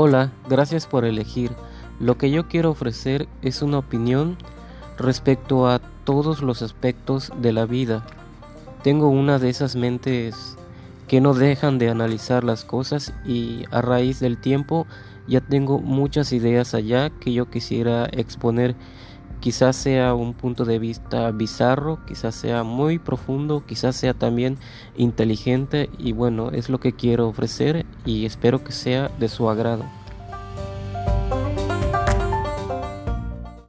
Hola, gracias por elegir. Lo que yo quiero ofrecer es una opinión respecto a todos los aspectos de la vida. Tengo una de esas mentes que no dejan de analizar las cosas y a raíz del tiempo ya tengo muchas ideas allá que yo quisiera exponer. Quizás sea un punto de vista bizarro, quizás sea muy profundo, quizás sea también inteligente y bueno, es lo que quiero ofrecer y espero que sea de su agrado.